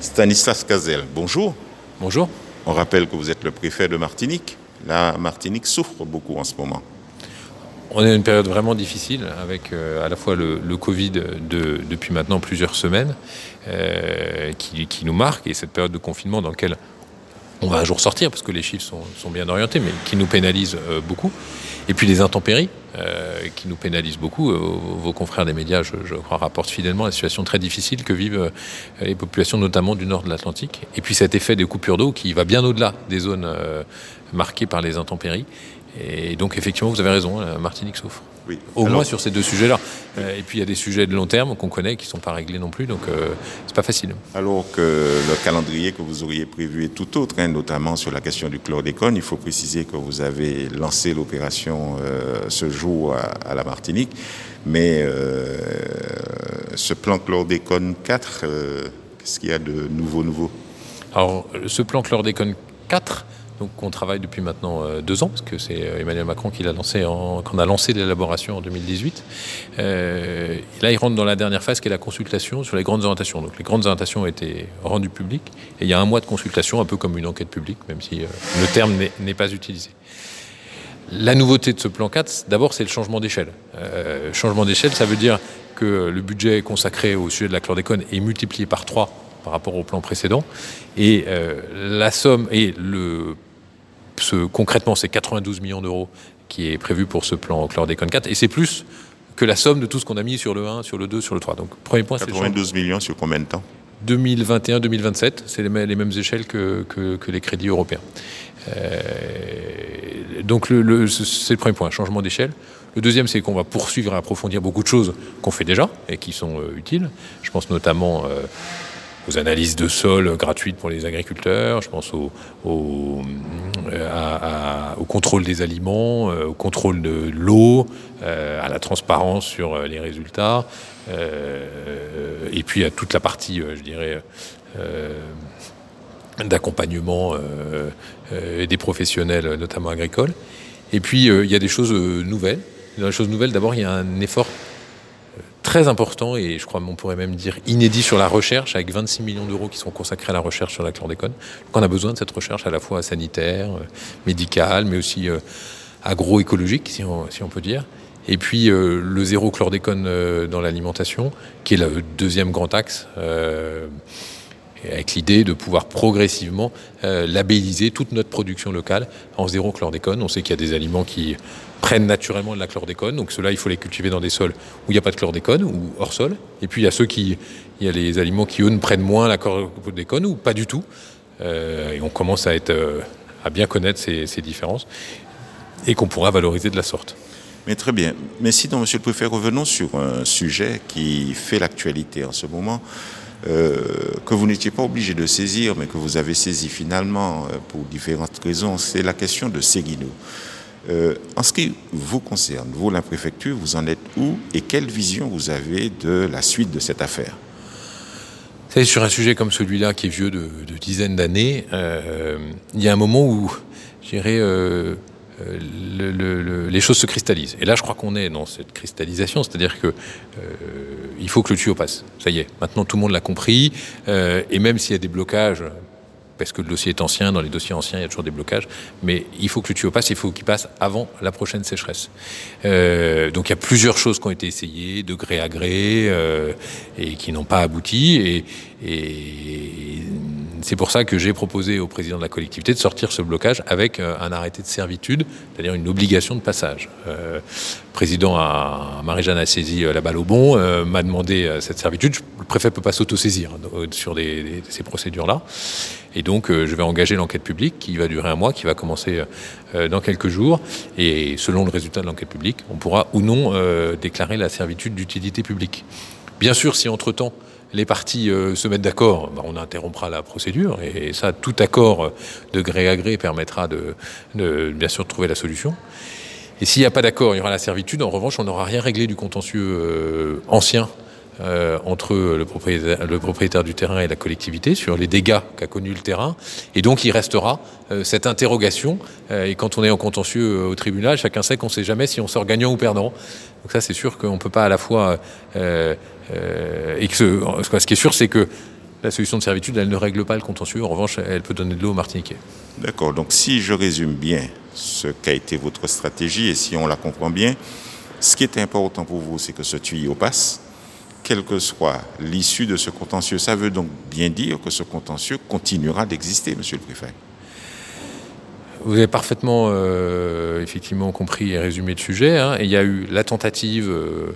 Stanislas Cazel, bonjour. Bonjour. On rappelle que vous êtes le préfet de Martinique. La Martinique souffre beaucoup en ce moment. On est dans une période vraiment difficile avec euh, à la fois le, Covid depuis maintenant plusieurs semaines euh, qui, nous marque et cette période de confinement dans laquelle on va un jour sortir parce que les chiffres sont, bien orientés mais qui nous pénalisent euh, beaucoup. Et puis les intempéries qui nous pénalisent beaucoup. vos confrères des médias, je, crois, rapportent fidèlement la situation très difficile que vivent les populations notamment du nord de l'Atlantique. Et puis cet effet des coupures d'eau qui va bien au-delà des zones marquées par les intempéries et donc, effectivement, vous avez raison, la Martinique souffre. Oui. Au moins sur ces deux sujets-là. Euh, et puis, il y a des sujets de long terme qu'on connaît, qui ne sont pas réglés non plus, donc euh, c'est pas facile. Alors que le calendrier que vous auriez prévu est tout autre, hein, notamment sur la question du chlordécone. Il faut préciser que vous avez lancé l'opération euh, ce jour à, la Martinique. Mais ce plan chlordécone 4, qu'est-ce qu'il y a de nouveau, nouveau? Alors, ce plan chlordécone 4, donc on travaille depuis maintenant euh, deux ans, parce que c'est euh, Emmanuel Macron qui l'a lancé, qu'on a lancé l'élaboration en 2018. Euh, là, il rentre dans la dernière phase qui est la consultation sur les grandes orientations. Donc les grandes orientations ont été rendues publiques, et il y a un mois de consultation, un peu comme une enquête publique, même si le terme n'est pas utilisé. La nouveauté de ce plan 4, d'abord, c'est le changement d'échelle. changement d'échelle, ça veut dire que le budget consacré au sujet de la chlordécone est multiplié par 3 par rapport au plan précédent. Et la somme et le concrètement, c'est 92 millions d'euros qui est prévu pour ce plan chlordécone 4, et c'est plus que la somme de tout ce qu'on a mis sur le 1, sur le 2, sur le 3. Donc, premier point, c'est 92 millions sur combien de temps? 2021-2027, c'est les, mêmes échelles que, les crédits européens. Euh, donc c'est le premier point, changement d'échelle. Le deuxième, c'est qu'on va poursuivre et approfondir beaucoup de choses qu'on fait déjà et qui sont euh, utiles. Je pense notamment euh, aux analyses de sol gratuites pour les agriculteurs, je pense au, euh, contrôle des aliments, euh, au contrôle de l'eau, euh, à la transparence sur les résultats, et puis à toute la partie, je dirais, d'accompagnement des professionnels, notamment agricoles. Et puis, il y a des choses nouvelles. Dans les choses nouvelles, d'abord, il y a un effort très important et je crois qu'on pourrait même dire inédit sur la recherche, avec 26 millions d'euros qui sont consacrés à la recherche sur la chlordécone. Donc on a besoin de cette recherche à la fois sanitaire, euh, médicale, mais aussi euh, agroécologique, si on, si on peut dire. Et puis euh, le zéro chlordécone dans l'alimentation, qui est le deuxième grand axe, avec l'idée de pouvoir progressivement labelliser toute notre production locale en zéro chlordécone. On sait qu'il y a des aliments qui prennent naturellement de la chlordécone. Donc ceux-là, il faut les cultiver dans des sols où il n'y a pas de chlordécone ou hors sol. Et puis il y a ceux qui, il y a les aliments qui eux ne prennent moins la chlordécone ou pas du tout. Euh, et on commence à être, euh, à bien connaître ces, différences et qu'on pourra valoriser de la sorte. Mais très bien. Mais sinon, Monsieur le Préfet, revenons sur un sujet qui fait l'actualité en ce moment. Euh, que vous n'étiez pas obligé de saisir, mais que vous avez saisi finalement pour différentes raisons, c'est la question de Seguino. Euh, en ce qui vous concerne, vous, la préfecture, vous en êtes où et quelle vision vous avez de la suite de cette affaire? C'est sur un sujet comme celui-là, qui est vieux de, dizaines d'années, euh, il y a un moment où, je dirais, euh, les choses se cristallisent. Et là, je crois qu'on est dans cette cristallisation, c'est-à-dire que il faut que le tuyau passe. Ça y est, maintenant tout le monde l'a compris, et même s'il y a des blocages, parce que le dossier est ancien, dans les dossiers anciens, il y a toujours des blocages, mais il faut que le tuyau passe, il faut qu'il passe avant la prochaine sécheresse. Euh, donc il y a plusieurs choses qui ont été essayées, de gré à gré, euh, et qui n'ont pas abouti, et, c'est pour ça que j'ai proposé au président de la collectivité de sortir ce blocage avec euh, un arrêté de servitude, c'est-à-dire une obligation de passage. Le président, Marie-Jeanne a saisi la balle au bon, m'a demandé cette servitude. Le préfet ne peut pas s'autosaisir hein, sur ces procédures-là. Et donc, je vais engager l'enquête publique qui va durer un mois, qui va commencer dans quelques jours. Et selon le résultat de l'enquête publique, on pourra ou non déclarer la servitude d'utilité publique. Bien sûr, si entre-temps, les parties euh, se mettent d'accord, bah, on interrompra la procédure et, ça, tout accord euh, de gré à gré permettra de, bien sûr trouver la solution. Et s'il n'y a pas d'accord, il y aura la servitude. En revanche, on n'aura rien réglé du contentieux euh, ancien entre le propriétaire, du terrain et la collectivité sur les dégâts qu'a connu le terrain. Et donc, il restera cette interrogation. et quand on est en contentieux au tribunal, chacun sait qu'on ne sait jamais si on sort gagnant ou perdant. Donc ça, c'est sûr qu'on ne peut pas à la fois euh, et ce, ce, qui est sûr, c'est que la solution de servitude, elle ne règle pas le contentieux. En revanche, elle peut donner de l'eau au Martiniquais. D'accord. Donc, si je résume bien ce qu'a été votre stratégie et si on la comprend bien, ce qui est important pour vous, c'est que ce tuyau passe, quelle que soit l'issue de ce contentieux. Ça veut donc bien dire que ce contentieux continuera d'exister, monsieur le préfet. Vous avez parfaitement euh, effectivement compris et résumé le sujet. Hein. Et il y a eu la tentative euh,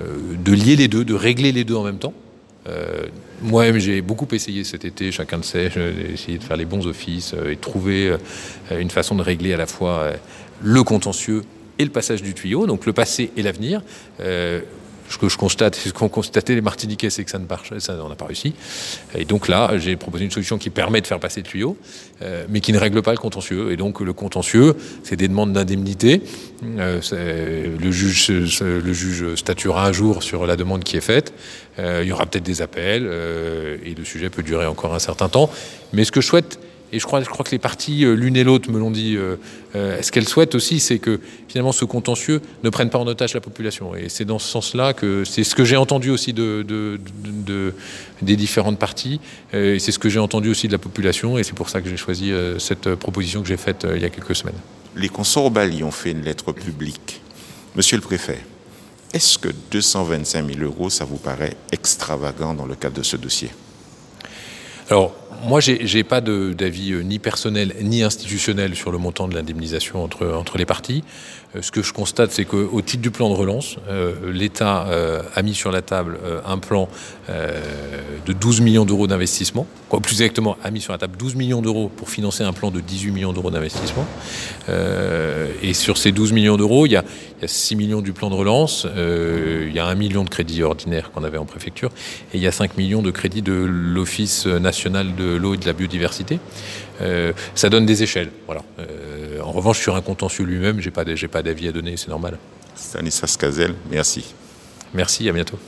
euh, de lier les deux, de régler les deux en même temps. Moi-même, j'ai beaucoup essayé cet été, chacun le sait, j'ai essayé de faire les bons offices et de trouver une façon de régler à la fois le contentieux et le passage du tuyau, donc le passé et l'avenir ce que je constate, ce qu'ont constaté les Martiniquais, c'est que ça ne marche, ça n'en a pas réussi. Et donc là, j'ai proposé une solution qui permet de faire passer le tuyau, euh, mais qui ne règle pas le contentieux. Et donc le contentieux, c'est des demandes d'indemnité. Euh, le juge, le juge statuera un jour sur la demande qui est faite. Euh, il y aura peut-être des appels et le sujet peut durer encore un certain temps. Mais ce que je souhaite, et je crois, je crois que les parties, euh, l'une et l'autre, me l'ont dit, euh, euh, ce qu'elles souhaitent aussi, c'est que finalement ce contentieux ne prenne pas en otage la population. Et c'est dans ce sens-là que c'est ce que j'ai entendu aussi de, des différentes parties, et c'est ce que j'ai entendu aussi de la population, et c'est pour ça que j'ai choisi cette proposition que j'ai faite il y a quelques semaines. Les consorts Bali ont fait une lettre publique. Monsieur le préfet, est-ce que 225 000 euros, ça vous paraît extravagant dans le cadre de ce dossier? Alors, moi, j'ai pas d'avis euh, ni personnel ni institutionnel sur le montant de l'indemnisation entre, les parties. Euh, ce que je constate, c'est qu'au titre du plan de relance, euh, l'État a mis sur la table un plan de 12 millions d'euros d'investissement. Plus exactement, a mis sur la table 12 millions d'euros pour financer un plan de 18 millions d'euros d'investissement. et sur ces 12 millions d'euros, il y y a 6 millions du plan de relance, il y a 1 million de crédits ordinaires qu'on avait en préfecture, et il y a 5 millions de crédits de l'Office national de l'eau et de la biodiversité. Euh, ça donne des échelles. Voilà. Euh, en revanche, sur un contentieux lui-même, j'ai pas, pas d'avis à donner, c'est normal. Stanislas Cazel, merci. Merci, à bientôt.